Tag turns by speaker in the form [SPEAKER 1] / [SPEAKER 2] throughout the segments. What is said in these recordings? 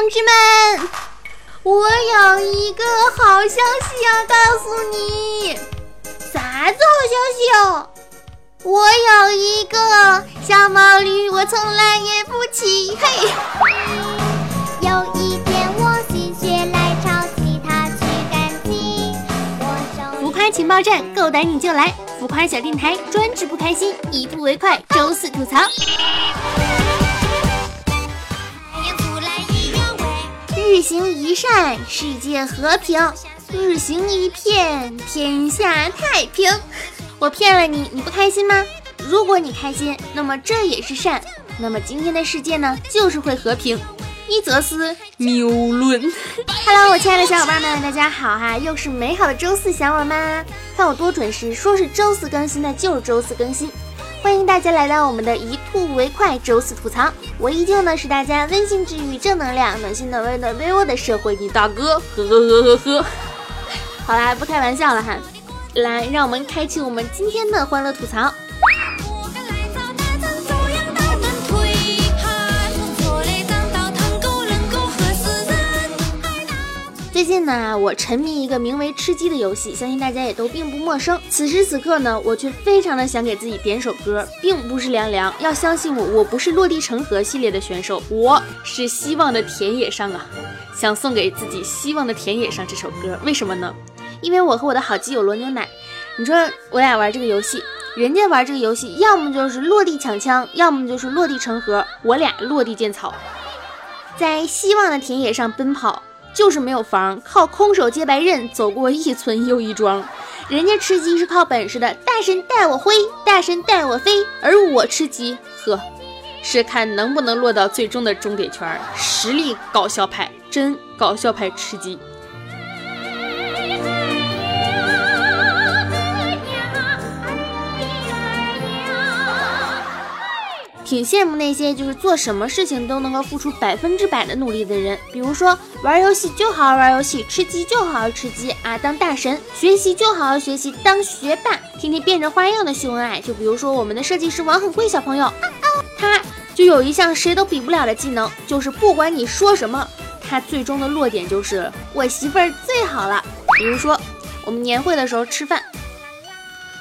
[SPEAKER 1] 同志们，我有一个好消息要告诉你。啥子好消息哦？我有一个小毛驴，我从来也不骑。嘿，
[SPEAKER 2] 有一天我心血来潮，骑它去赶集。
[SPEAKER 1] 浮夸情报站，够胆你就来！浮夸小电台，专治不开心，一吐为快，周四吐槽。日行一善，世界和平；日行一骗，天下太平。我骗了你，你不开心吗？如果你开心，那么这也是善。那么今天的世界呢，就是会和平。伊泽斯，谬论。Hello，我亲爱的小伙伴们，大家好哈！又是美好的周四，想我吗？看我多准时，说是周四更新，那就是周四更新。欢迎大家来到我们的一吐为快周四吐槽，我依旧呢是大家温馨治愈、正能量、暖心暖胃暖被窝的社会你大哥，呵呵呵呵呵。好啦，不开玩笑了哈，来，让我们开启我们今天的欢乐吐槽。最近呢，我沉迷一个名为吃鸡的游戏，相信大家也都并不陌生。此时此刻呢，我却非常的想给自己点首歌，并不是凉凉，要相信我，我不是落地成盒系列的选手，我是希望的田野上啊，想送给自己希望的田野上这首歌，为什么呢？因为我和我的好基友罗牛奶，你说我俩玩这个游戏，人家玩这个游戏，要么就是落地抢枪，要么就是落地成盒，我俩落地建草。在希望的田野上奔跑，就是没有房，靠空手接白刃走过一村又一庄。人家吃鸡是靠本事的，大神带我挥，大神带我飞，而我吃鸡，呵，是看能不能落到最终的终点圈。实力搞笑派，真搞笑派吃鸡。挺羡慕那些就是做什么事情都能够付出百分之百的努力的人，比如说玩游戏就好好玩游戏，吃鸡就好好吃鸡啊，当大神；学习就好好学习，当学霸，天天变着花样的秀恩爱。就比如说我们的设计师王很贵小朋友，他就有一项谁都比不了的技能，就是不管你说什么，他最终的落点就是我媳妇儿最好了。比如说我们年会的时候吃饭，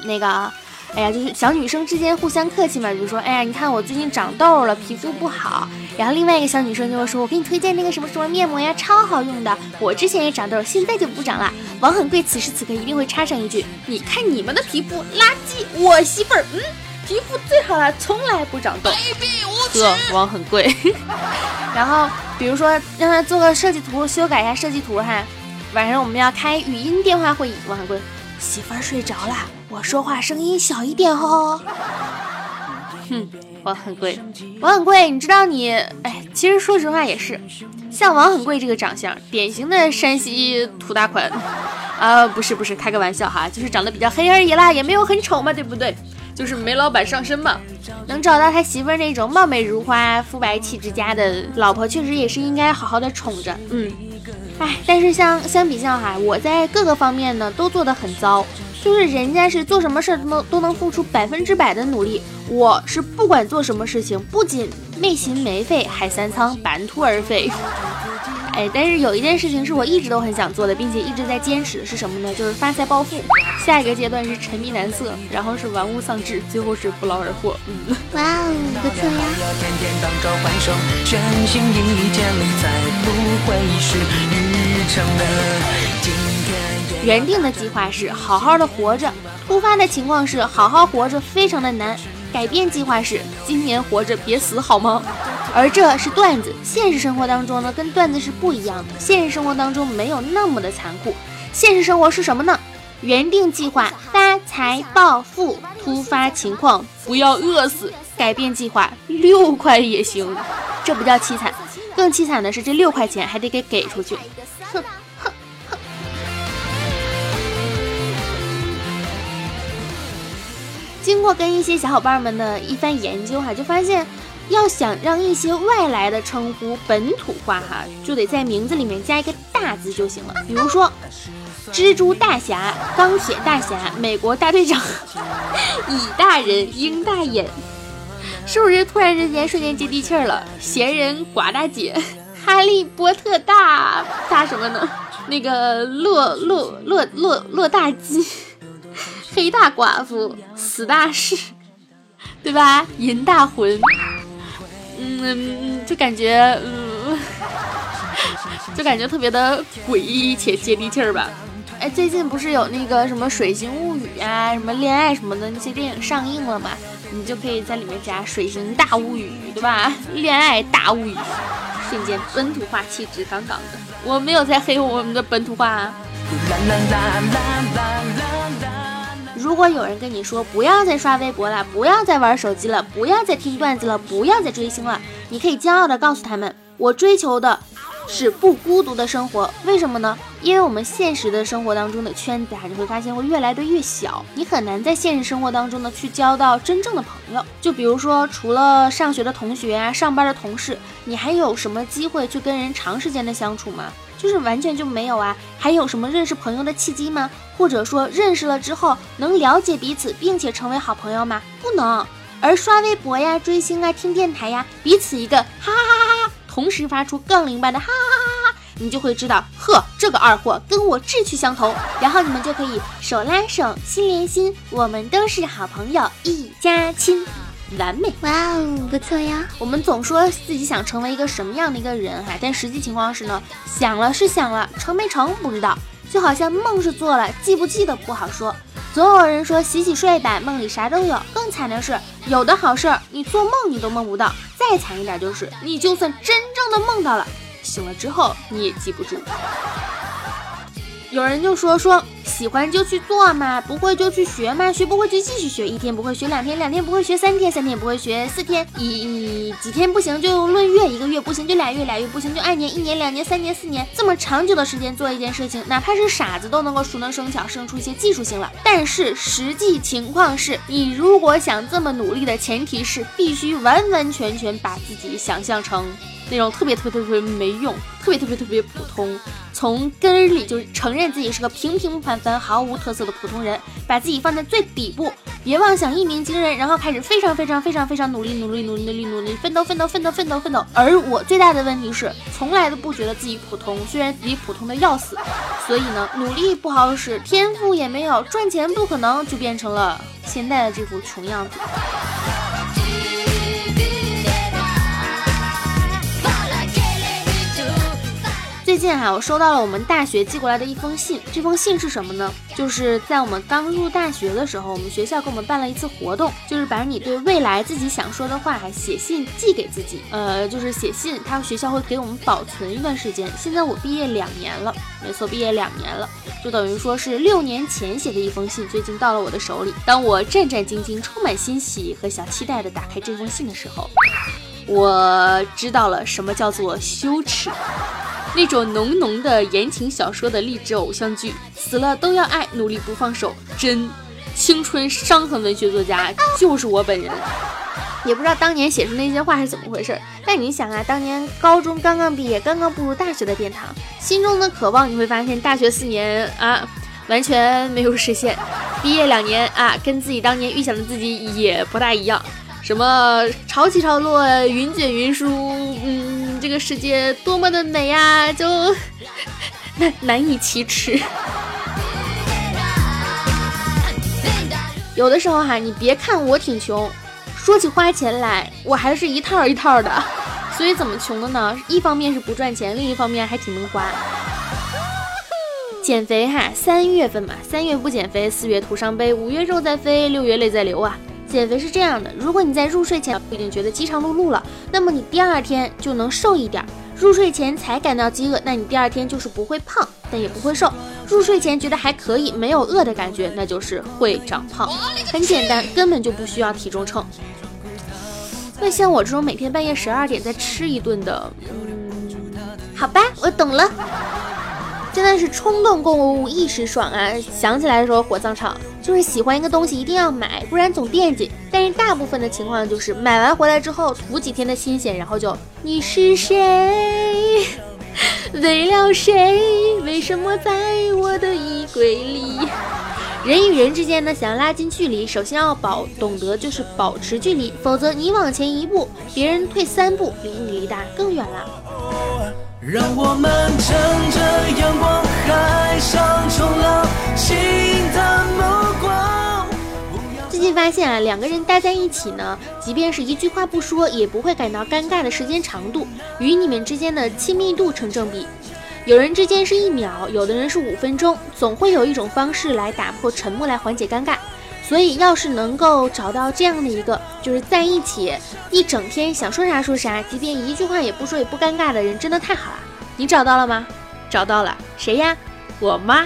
[SPEAKER 1] 那个。哎呀，就是小女生之间互相客气嘛，比如说，哎呀，你看我最近长痘了，皮肤不好。然后另外一个小女生就会说，我给你推荐那个什么什么面膜呀，超好用的。我之前也长痘，现在就不长了。王很贵此时此刻一定会插上一句，你看你们的皮肤垃圾，我媳妇儿嗯，皮肤最好了，从来不长痘。呵，王很贵。然后比如说让他做个设计图，修改一下设计图哈。晚上我们要开语音电话会议，王很贵，媳妇儿睡着了。我说话声音小一点哦。哼，王很贵，王很贵，你知道你，哎，其实说实话也是，像王很贵这个长相，典型的山西土大款。啊，不是不是，开个玩笑哈，就是长得比较黑而已啦，也没有很丑嘛，对不对？就是煤老板上身嘛。能找到他媳妇儿那种貌美如花、肤白气质佳的老婆，确实也是应该好好的宠着。嗯，唉，但是相相比较哈，我在各个方面呢都做得很糟。就是人家是做什么事儿都能都能付出百分之百的努力，我是不管做什么事情，不仅没心没肺，还三仓半途而废。哎，但是有一件事情是我一直都很想做的，并且一直在坚持，是什么呢？就是发财暴富。下一个阶段是沉迷男色，然后是玩物丧志，最后是不劳而获。嗯，
[SPEAKER 2] 哇哦，不错呀！
[SPEAKER 3] 要天天当召唤兽，全心一意建立，才不会是日常的今天。
[SPEAKER 1] 原定的计划是好好的活着，突发的情况是好好活着非常的难。改变计划是今年活着别死好吗？而这是段子，现实生活当中呢跟段子是不一样的。现实生活当中没有那么的残酷，现实生活是什么呢？原定计划发财暴富，突发情况不要饿死。改变计划六块也行，这不叫凄惨，更凄惨的是这六块钱还得给给出去。哼。经过跟一些小伙伴们的一番研究哈，就发现，要想让一些外来的称呼本土化哈，就得在名字里面加一个大字就行了。比如说，蜘蛛大侠、钢铁大侠、美国大队长、乙大人、鹰大眼，是不是突然之间瞬间接地气儿了？闲人寡大姐，哈利波特大大什么呢？那个洛洛洛洛洛大基，黑大寡妇，死大士，对吧？银大魂，嗯，就感觉嗯，就感觉特别的诡异且接地气儿吧。哎，最近不是有那个什么《水形物语》啊，什么恋爱什么的那些电影上映了嘛？你就可以在里面加《水形大物语》，对吧？恋爱大物语，瞬间本土化气质杠杠的。我没有在黑我们的本土化、啊。
[SPEAKER 3] 啦啦啦啦啦啦啦。
[SPEAKER 1] 如果有人跟你说不要再刷微博了，不要再玩手机了，不要再听段子了，不要再追星了，你可以骄傲的告诉他们，我追求的是不孤独的生活。为什么呢？因为我们现实的生活当中的圈子啊，你会发现会越来的越小，你很难在现实生活当中呢去交到真正的朋友。就比如说，除了上学的同学啊，上班的同事，你还有什么机会去跟人长时间的相处吗？就是完全就没有啊！还有什么认识朋友的契机吗？或者说认识了之后能了解彼此，并且成为好朋友吗？不能。而刷微博呀、追星啊、听电台呀，彼此一个哈哈哈哈，同时发出杠铃般的哈哈哈哈，你就会知道，呵，这个二货跟我志趣相投，然后你们就可以手拉手、心连心，我们都是好朋友，一家亲。完美，
[SPEAKER 2] 哇哦，不错呀！
[SPEAKER 1] 我们总说自己想成为一个什么样的一个人哈，但实际情况是呢，想了是想了，成没成不知道。就好像梦是做了，记不记得不好说。总有人说洗洗睡吧，梦里啥都有。更惨的是，有的好事儿你做梦你都梦不到。再惨一点就是，你就算真正的梦到了，醒了之后你也记不住。有人就说说喜欢就去做嘛，不会就去学嘛，学不会就继续学，一天不会学两天，两天不会学三天，三天不会学四天，一几天不行就论月，一个月不行就俩月，俩月不行就按年，一年两年三年四年，这么长久的时间做一件事情，哪怕是傻子都能够熟能生巧，生出一些技术性了。但是实际情况是，你如果想这么努力的前提是，必须完完全全把自己想象成。那种特别特别特别没用，特别特别特别普通，从根儿里就承认自己是个平平凡凡、毫无特色的普通人，把自己放在最底部，别妄想一鸣惊人，然后开始非常非常非常非常努力努力努力努力努力奋斗奋斗奋斗奋斗奋斗。而我最大的问题是，从来都不觉得自己普通，虽然自己普通的要死，所以呢，努力不好使，天赋也没有，赚钱不可能，就变成了现在的这副穷样子。最近哈、我收到了我们大学寄过来的一封信。这封信是什么呢？就是在我们刚入大学的时候，我们学校给我们办了一次活动，就是把你对未来自己想说的话写信寄给自己。呃，就是写信，他学校会给我们保存一段时间。现在我毕业两年了，没错，毕业两年了，就等于说是六年前写的一封信，最近到了我的手里。当我战战兢兢、充满欣喜和小期待的打开这封信的时候，我知道了什么叫做羞耻。那种浓浓的言情小说的励志偶像剧，死了都要爱，努力不放手，真青春伤痕文学作家就是我本人。也不知道当年写出那些话是怎么回事，但你想啊，当年高中刚刚毕业，刚刚步入大学的殿堂，心中的渴望，你会发现大学四年啊，完全没有实现。毕业两年啊，跟自己当年预想的自己也不大一样。什么潮起潮落，云卷云舒，嗯，这个世界多么的美呀，就 难以启齿。有的时候哈，你别看我挺穷，说起花钱来，我还是一套一套的。所以怎么穷的呢？一方面是不赚钱，另一方面还挺能花。减肥哈，三月份嘛，三月不减肥，四月徒伤悲，五月肉在飞，六月泪在流啊。减肥是这样的，如果你在入睡前已经觉得饥肠辘辘了，那么你第二天就能瘦一点。入睡前才感到饥饿，那你第二天就是不会胖，但也不会瘦。入睡前觉得还可以，没有饿的感觉，那就是会长胖。很简单，根本就不需要体重秤。那像我这种每天半夜十二点再吃一顿的，好吧，我懂了。真的是冲动购物一时爽啊！想起来的时候火葬场，就是喜欢一个东西一定要买，不然总惦记。但是大部分的情况就是买完回来之后图几天的新鲜，然后就你是谁？为了谁？为什么在我的衣柜里？人与人之间呢，想要拉近距离，首先要保懂得就是保持距离，否则你往前一步，别人退三步，离你离大更远了。
[SPEAKER 3] 让我们乘着阳光，海上冲浪，心的目。
[SPEAKER 1] 最近发现啊，两个人待在一起呢，即便是一句话不说，也不会感到尴尬的时间长度，与你们之间的亲密度成正比。有人之间是一秒，有的人是五分钟，总会有一种方式来打破沉默，来缓解尴尬。所以，要是能够找到这样的一个，就是在一起一整天想说啥说啥，即便一句话也不说也不尴尬的人，真的太好了。你找到了吗？找到了，谁呀？我妈。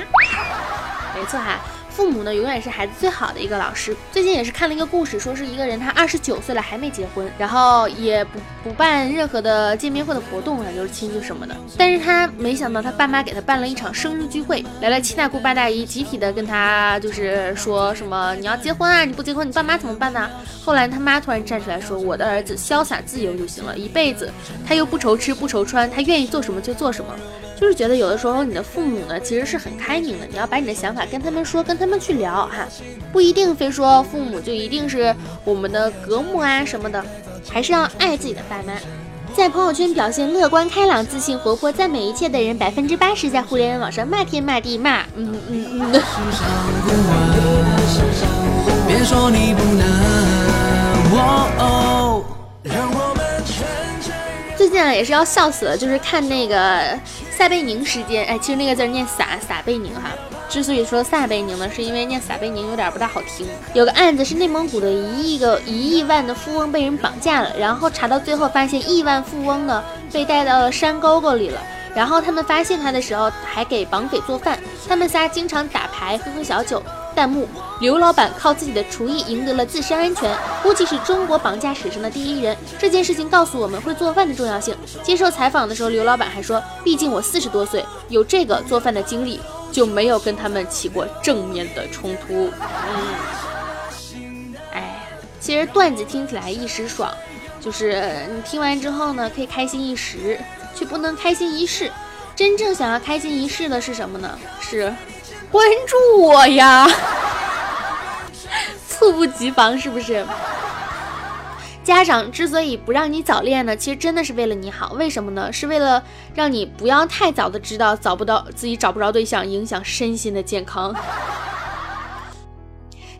[SPEAKER 1] 没错哈。父母呢，永远是孩子最好的一个老师。最近也是看了一个故事，说是一个人他二十九岁了还没结婚，然后也不不办任何的见面会的活动啊，就是亲戚什么的。但是他没想到他爸妈给他办了一场生日聚会，来了七大姑八大姨，集体的跟他就是说什么你要结婚啊，你不结婚你爸妈怎么办呢？后来他妈突然站出来说，我的儿子潇洒自由就行了，一辈子他又不愁吃不愁穿，他愿意做什么就做什么。就是觉得有的时候你的父母呢，其实是很开明的，你要把你的想法跟他们说，跟他们去聊哈，不一定非说父母就一定是我们的隔膜啊什么的，还是要爱自己的爸妈。在朋友圈表现乐观开朗、自信活泼、赞美一切的人，百分之八十在互联网上骂天骂地骂，嗯嗯嗯。
[SPEAKER 3] 别说你不能，哦让我们全身
[SPEAKER 1] 最近啊也是要笑死了，就是看那个撒贝宁时间，哎，其实那个字念撒撒贝宁哈。之所以说撒贝宁呢，是因为念撒贝宁有点不大好听。有个案子是内蒙古的一亿个一亿万的富翁被人绑架了，然后查到最后发现亿万富翁呢被带到了山沟沟里了。然后他们发现他的时候还给绑匪做饭，他们仨经常打牌喝喝小酒。弹幕：刘老板靠自己的厨艺赢得了自身安全，估计是中国绑架史上的第一人。这件事情告诉我们会做饭的重要性。接受采访的时候，刘老板还说：“毕竟我四十多岁，有这个做饭的经历，就没有跟他们起过正面的冲突。”嗯，哎呀，其实段子听起来一时爽，就是你听完之后呢，可以开心一时，却不能开心一世。真正想要开心一世的是什么呢？是。关注我呀，猝不及防是不是？家长之所以不让你早恋呢，其实真的是为了你好。为什么呢？是为了让你不要太早的知道找不到自己找不着对象，影响身心的健康。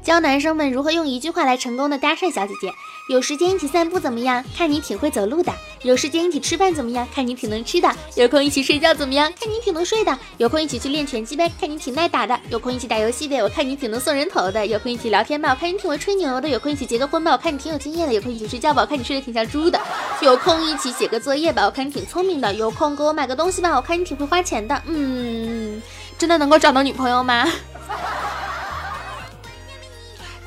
[SPEAKER 1] 教男生们如何用一句话来成功的搭讪小姐姐。有时间一起散步怎么样？看你挺会走路的。有时间一起吃饭怎么样？看你挺能吃的。有空一起睡觉怎么样？看你挺能睡的。有空一起去练拳击呗？看你挺耐打的。有空一起打游戏呗？我看你挺能送人头的。有空一起聊天吧？我看你挺会吹牛的。有空一起结个婚吧？我看你挺有经验的。有空一起睡觉吧？我看你睡得挺像猪的。有空一起写个作业吧？我看你挺聪明的。有空给我买个东西吧？我看你挺会花钱的。嗯，真的能够找到女朋友吗？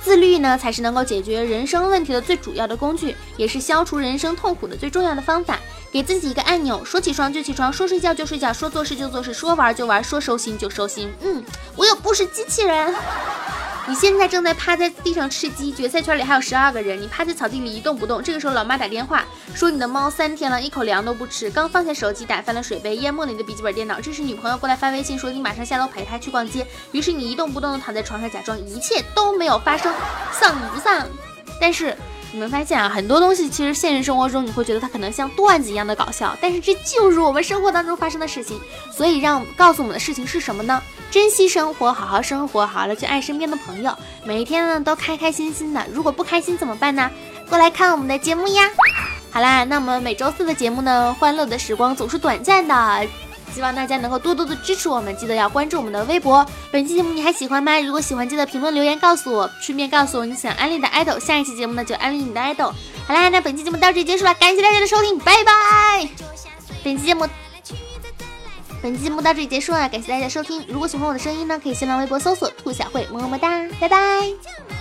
[SPEAKER 1] 自律呢，才是能够解决人生问题的最主要的工具，也是消除人生痛苦的最重要的方法。给自己一个按钮，说起床就起床，说睡觉就睡觉，说做事就做事，说玩就玩，说收心就收心。嗯，我又不是机器人。你现在正在趴在地上吃鸡，决赛圈里还有十二个人，你趴在草地里一动不动。这个时候，老妈打电话说你的猫三天了，一口粮都不吃，刚放下手机，打翻了水杯，淹没了你的笔记本电脑。这时，女朋友过来发微信说你马上下楼陪她去逛街。于是你一动不动的躺在床上，假装一切都没有发生，丧不丧？但是你们发现啊，很多东西其实现实生活中你会觉得它可能像段子一样的搞笑，但是这就是我们生活当中发生的事情。所以让告诉我们的事情是什么呢？珍惜生活，好好生活，好好的去爱身边的朋友，每一天呢都开开心心的。如果不开心怎么办呢？过来看我们的节目呀！好啦，那我们每周四的节目呢，欢乐的时光总是短暂的，希望大家能够多多的支持我们，记得要关注我们的微博。本期节目你还喜欢吗？如果喜欢，记得评论留言告诉我，顺便告诉我你想安利的 idol。下一期节目呢就安利你的 idol。好啦，那本期节目到这里结束了，感谢大家的收听，拜拜。本期节目。本期节目到这里结束了，感谢大家收听。如果喜欢我的声音呢，可以新浪微博搜索“兔小慧”，么么哒，拜拜。